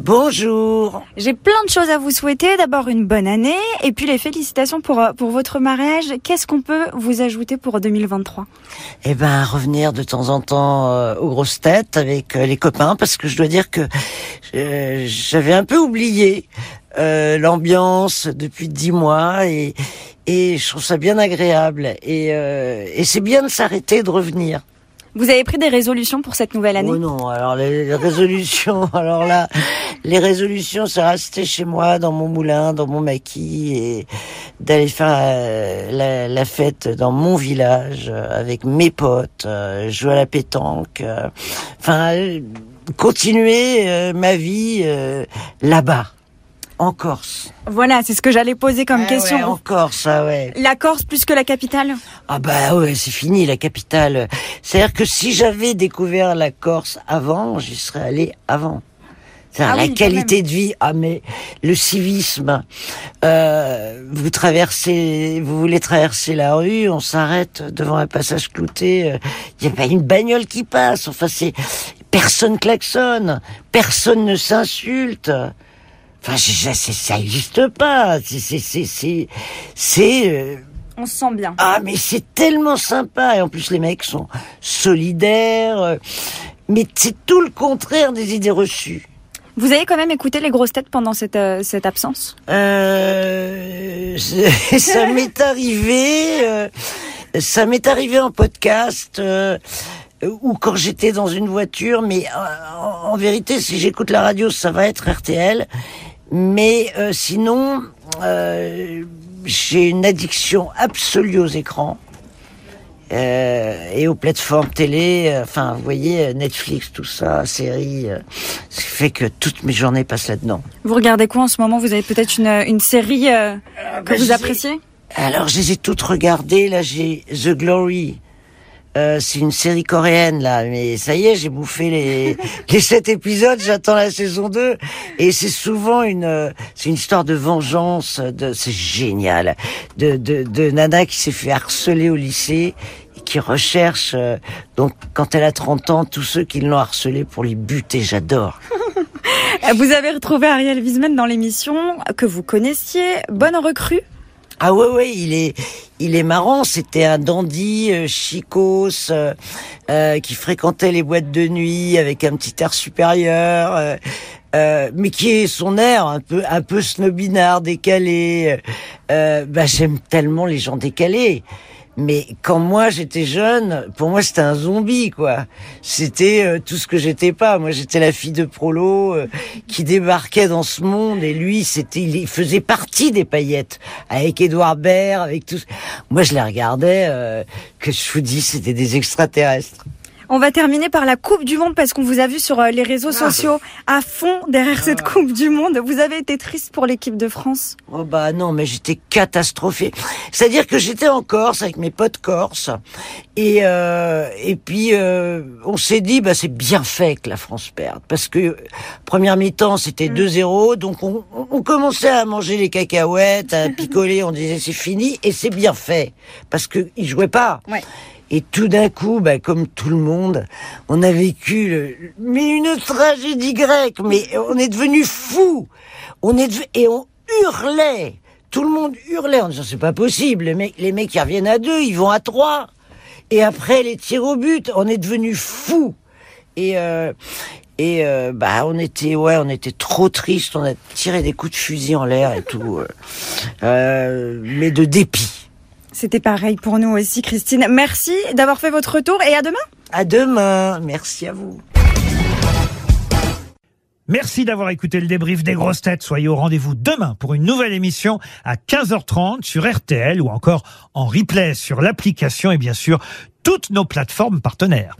Bonjour. J'ai plein de choses à vous souhaiter. D'abord une bonne année et puis les félicitations pour, euh, pour votre mariage. Qu'est-ce qu'on peut vous ajouter pour 2023 Eh ben, revenir de temps en temps euh, aux grosses têtes avec euh, les copains parce que je dois dire que euh, j'avais un peu oublié l'ambiance depuis dix mois et, et je trouve ça bien agréable et, et c'est bien de s'arrêter de revenir. Vous avez pris des résolutions pour cette nouvelle année? Oh non, alors les résolutions, alors là, les résolutions, c'est rester chez moi, dans mon moulin, dans mon maquis, et d'aller faire euh, la, la fête dans mon village, euh, avec mes potes, euh, jouer à la pétanque, enfin, continuer ma vie là-bas, en Corse. Voilà, c'est ce que j'allais poser comme Ah question. ouais, en Corse, ah ouais. La Corse plus que la capitale Ah bah ouais, c'est fini la capitale. C'est-à-dire que si j'avais découvert la Corse avant, j'y serais allé avant. Ah la oui, qualité de vie, ah mais le civisme. Euh, vous traversez, vous voulez traverser la rue, on s'arrête devant un passage clouté. Il y a pas une bagnole qui passe. Enfin c'est personne klaxonne, personne ne s'insulte. Enfin, ça n'existe pas. C'est, c'est, c'est, c'est, c'est, euh, On se sent bien. ah, mais c'est tellement sympa. Et en plus, les mecs sont solidaires. euh, Mais c'est tout le contraire des idées reçues. Vous avez quand même écouté les grosses têtes pendant cette, euh, cette absence? Euh, ça m'est arrivé. euh, ça m'est arrivé en podcast. euh, ou quand j'étais dans une voiture, mais en, vérité, si j'écoute la radio, ça va être RTL. Mais sinon, j'ai une addiction absolue aux écrans euh, et aux plateformes télé. euh, Enfin, vous voyez, euh, Netflix, tout ça, séries, euh, ce qui fait que toutes mes journées passent là-dedans. Vous regardez quoi en ce moment? Vous avez peut-être une, une série euh, que bah, vous j'ai- appréciez? Alors, je les ai toutes regardées. Là, j'ai The Glory. Euh, c'est une série coréenne là, mais ça y est, j'ai bouffé les les sept épisodes. J'attends la saison 2 et c'est souvent une euh, c'est une histoire de vengeance. De c'est génial de de de nana qui s'est fait harceler au lycée et qui recherche euh, donc quand elle a 30 ans tous ceux qui l'ont harcelée pour les buter. J'adore. Vous avez retrouvé Ariel Wiesman dans l'émission que vous connaissiez. Bonne recrue Ah ouais ouais, il est il est marrant, c'était un dandy euh, chicos euh, euh, qui fréquentait les boîtes de nuit avec un petit air supérieur mais qui est son air un peu un peu snobinard, décalé. Bah j'aime tellement les gens décalés. Mais quand moi j'étais jeune, pour moi c'était un zombie quoi. C'était euh, tout ce que j'étais pas. Moi j'étais la fille de prolo euh, qui débarquait dans ce monde et lui c'était il faisait partie des paillettes avec Édouard Baird, avec tout. Moi je les regardais euh, que je vous dis c'était des extraterrestres. On va terminer par la Coupe du Monde parce qu'on vous a vu sur euh, les réseaux sociaux à fond derrière cette Coupe du Monde. Vous avez été triste pour l'équipe de France? Oh bah non, mais j'étais catastrophée. C'est-à-dire que j'étais en Corse avec mes potes corses et euh, et puis euh, on s'est dit bah c'est bien fait que la France perde parce que première mi-temps c'était 2-0 donc on, on- on commençait à manger les cacahuètes, à picoler, on disait c'est fini et c'est bien fait parce que ils jouaient pas. Ouais. Et tout d'un coup, bah, comme tout le monde, on a vécu mais une tragédie grecque. Mais on est devenu fou. On est et on hurlait. Tout le monde hurlait en disant c'est pas possible. Les mecs, les mecs ils reviennent à deux, ils vont à trois. Et après les tirs au but, on est devenu fou. Et euh, et euh, bah on était ouais on était trop triste. On a tiré des coups de fusil en l'air et tout. euh, euh, mais de dépit. C'était pareil pour nous aussi, Christine. Merci d'avoir fait votre retour et à demain. À demain. Merci à vous. Merci d'avoir écouté le débrief des grosses têtes. Soyez au rendez-vous demain pour une nouvelle émission à 15h30 sur RTL ou encore en replay sur l'application et bien sûr toutes nos plateformes partenaires.